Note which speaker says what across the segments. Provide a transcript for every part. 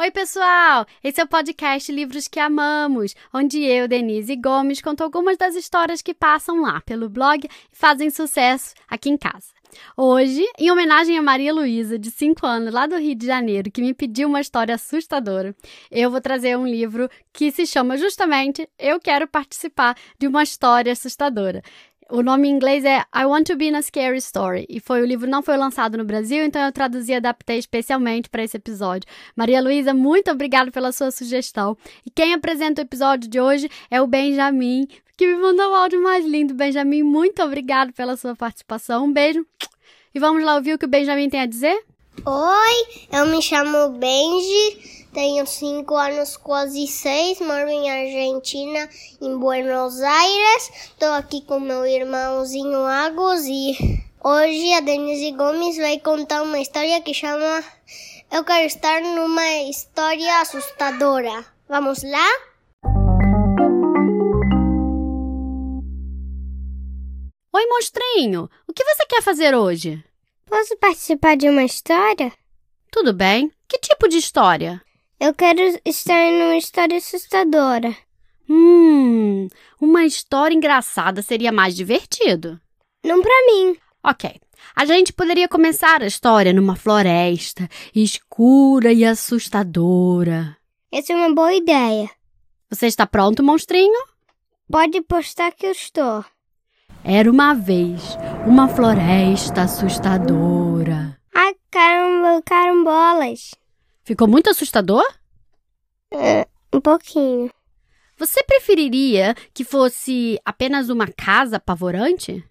Speaker 1: Oi, pessoal! Esse é o podcast Livros que Amamos, onde eu, Denise Gomes, conto algumas das histórias que passam lá pelo blog e fazem sucesso aqui em casa. Hoje, em homenagem a Maria Luísa, de 5 anos, lá do Rio de Janeiro, que me pediu uma história assustadora, eu vou trazer um livro que se chama justamente Eu Quero Participar de uma História Assustadora. O nome em inglês é I Want to Be in a Scary Story. E foi o livro não foi lançado no Brasil, então eu traduzi e adaptei especialmente para esse episódio. Maria Luísa, muito obrigada pela sua sugestão. E quem apresenta o episódio de hoje é o Benjamin, que me mandou o áudio mais lindo. Benjamin, muito obrigado pela sua participação. Um beijo. E vamos lá ouvir o que o Benjamin tem a dizer?
Speaker 2: Oi, eu me chamo Benji. Tenho cinco anos, quase seis, moro em Argentina, em Buenos Aires. Estou aqui com meu irmãozinho Agos e hoje a Denise Gomes vai contar uma história que chama Eu quero estar numa história assustadora. Vamos lá?
Speaker 1: Oi, monstrinho! O que você quer fazer hoje?
Speaker 2: Posso participar de uma história?
Speaker 1: Tudo bem. Que tipo de história?
Speaker 2: Eu quero estar numa história assustadora.
Speaker 1: Hum, uma história engraçada seria mais divertido.
Speaker 2: Não pra mim.
Speaker 1: Ok. A gente poderia começar a história numa floresta escura e assustadora.
Speaker 2: Essa é uma boa ideia.
Speaker 1: Você está pronto, monstrinho?
Speaker 2: Pode postar que eu estou.
Speaker 1: Era uma vez uma floresta assustadora.
Speaker 2: Ai, caramba, carambolas.
Speaker 1: Ficou muito assustador?
Speaker 2: É, um pouquinho.
Speaker 1: Você preferiria que fosse apenas uma casa apavorante?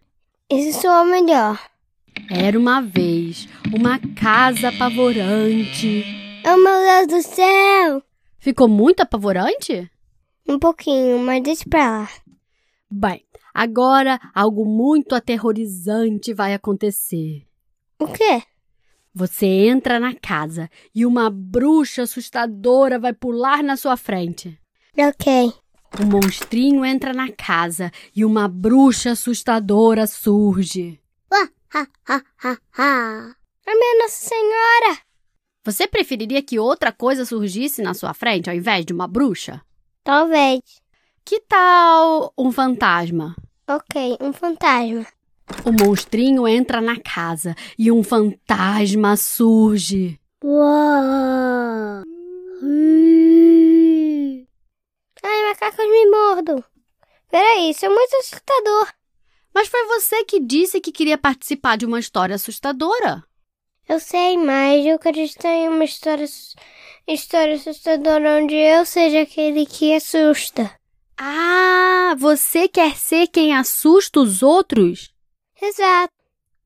Speaker 2: Isso soa melhor.
Speaker 1: Era uma vez uma casa apavorante.
Speaker 2: Oh, meu Deus do céu!
Speaker 1: Ficou muito apavorante?
Speaker 2: Um pouquinho, mas deixa pra lá.
Speaker 1: Bem, agora algo muito aterrorizante vai acontecer.
Speaker 2: O quê?
Speaker 1: Você entra na casa e uma bruxa assustadora vai pular na sua frente.
Speaker 2: Ok.
Speaker 1: O monstrinho entra na casa e uma bruxa assustadora surge.
Speaker 2: Ah, ha, ha, ha, ha. A minha Nossa Senhora!
Speaker 1: Você preferiria que outra coisa surgisse na sua frente ao invés de uma bruxa?
Speaker 2: Talvez.
Speaker 1: Que tal um fantasma?
Speaker 2: Ok, um fantasma.
Speaker 1: O monstrinho entra na casa e um fantasma surge.
Speaker 2: Uau! Ai, macacos me mordam. Peraí, isso é muito assustador.
Speaker 1: Mas foi você que disse que queria participar de uma história assustadora.
Speaker 2: Eu sei, mas eu quero estar em uma história, história assustadora onde eu seja aquele que assusta.
Speaker 1: Ah, você quer ser quem assusta os outros?
Speaker 2: Exato.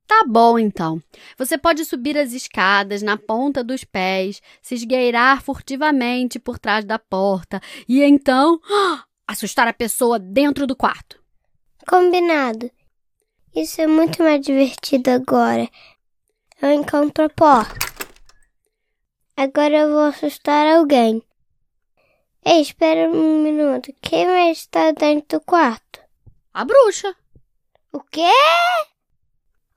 Speaker 1: Tá bom, então. Você pode subir as escadas na ponta dos pés, se esgueirar furtivamente por trás da porta e então assustar a pessoa dentro do quarto.
Speaker 2: Combinado. Isso é muito mais divertido agora. Eu encontro a porta. Agora eu vou assustar alguém. Ei, espera um minuto. Quem vai estar dentro do quarto?
Speaker 1: A bruxa.
Speaker 2: O quê?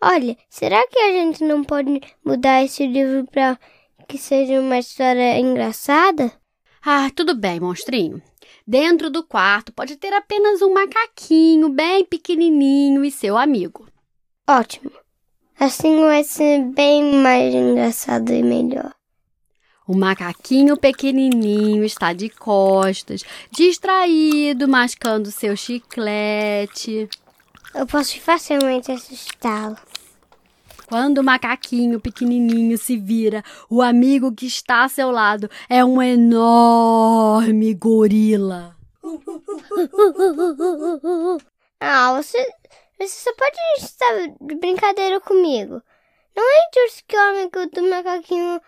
Speaker 2: Olha, será que a gente não pode mudar esse livro para que seja uma história engraçada?
Speaker 1: Ah, tudo bem, monstrinho. Dentro do quarto pode ter apenas um macaquinho bem pequenininho e seu amigo.
Speaker 2: Ótimo. Assim vai ser bem mais engraçado e melhor.
Speaker 1: O macaquinho pequenininho está de costas, distraído, mascando seu chiclete.
Speaker 2: Eu posso facilmente assustá-lo.
Speaker 1: Quando o macaquinho pequenininho se vira, o amigo que está a seu lado é um enorme gorila.
Speaker 2: ah, você, você só pode estar de brincadeira comigo. Não é justo que o amigo do macaquinho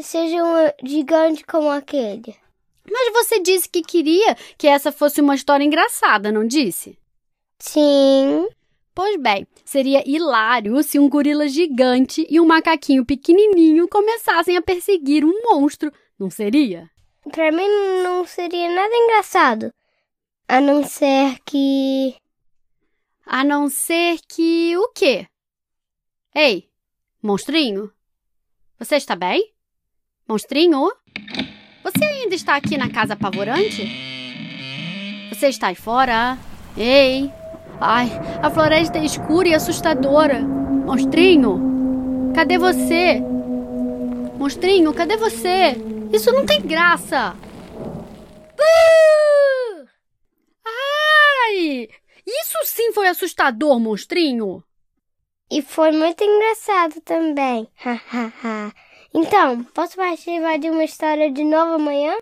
Speaker 2: seja um gigante como aquele.
Speaker 1: Mas você disse que queria que essa fosse uma história engraçada, não disse?
Speaker 2: Sim.
Speaker 1: Pois bem, seria hilário se um gorila gigante e um macaquinho pequenininho começassem a perseguir um monstro, não seria?
Speaker 2: Para mim não seria nada engraçado. A não ser que.
Speaker 1: A não ser que o quê? Ei, monstrinho? Você está bem? Monstrinho? Você ainda está aqui na casa apavorante? Você está aí fora? Ei! Ai, a floresta é escura e assustadora. Monstrinho, cadê você? Monstrinho, cadê você? Isso não tem graça. Uh! Ai! Isso sim foi assustador, monstrinho.
Speaker 2: E foi muito engraçado também. então, posso participar de uma história de novo amanhã?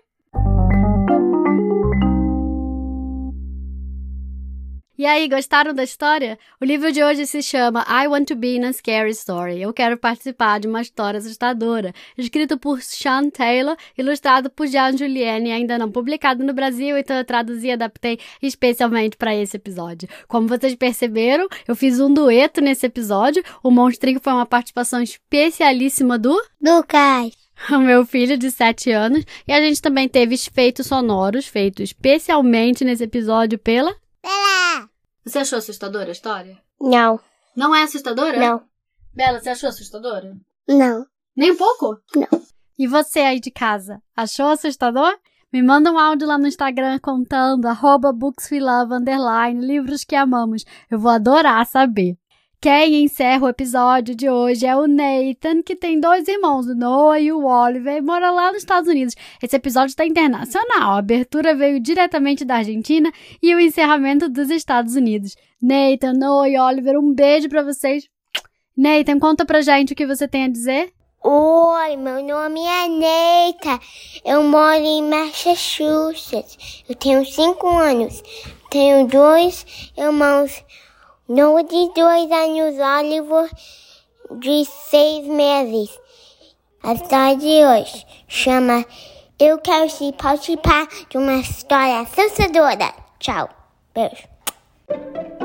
Speaker 1: E aí, gostaram da história? O livro de hoje se chama I Want to Be in a Scary Story. Eu quero participar de uma história assustadora. Escrito por Sean Taylor, ilustrado por Jean Julienne, ainda não publicado no Brasil, então eu traduzi e adaptei especialmente para esse episódio. Como vocês perceberam, eu fiz um dueto nesse episódio. O monstrinho foi uma participação especialíssima do
Speaker 2: Lucas
Speaker 1: o meu filho de 7 anos. E a gente também teve efeitos sonoros feitos especialmente nesse episódio pela. Você achou assustadora a história?
Speaker 2: Não.
Speaker 1: Não é assustadora?
Speaker 2: Não.
Speaker 1: Bela, você achou assustadora?
Speaker 2: Não.
Speaker 1: Nem um pouco?
Speaker 2: Não.
Speaker 1: E você aí de casa, achou assustador? Me manda um áudio lá no Instagram contando, arroba bookswelove, underline, livros que amamos. Eu vou adorar saber. Quem encerra o episódio de hoje é o Nathan, que tem dois irmãos, o Noah e o Oliver, e mora lá nos Estados Unidos. Esse episódio está internacional. A abertura veio diretamente da Argentina e o encerramento dos Estados Unidos. Nathan, Noah e Oliver, um beijo para vocês. Nathan, conta pra gente o que você tem a dizer.
Speaker 2: Oi, meu nome é Neita. Eu moro em Massachusetts. Eu tenho cinco anos. Tenho dois irmãos no de dois anos, Oliver de seis meses. A história de hoje chama Eu Quero Se Participar de uma História Assustadora. Tchau. Beijo.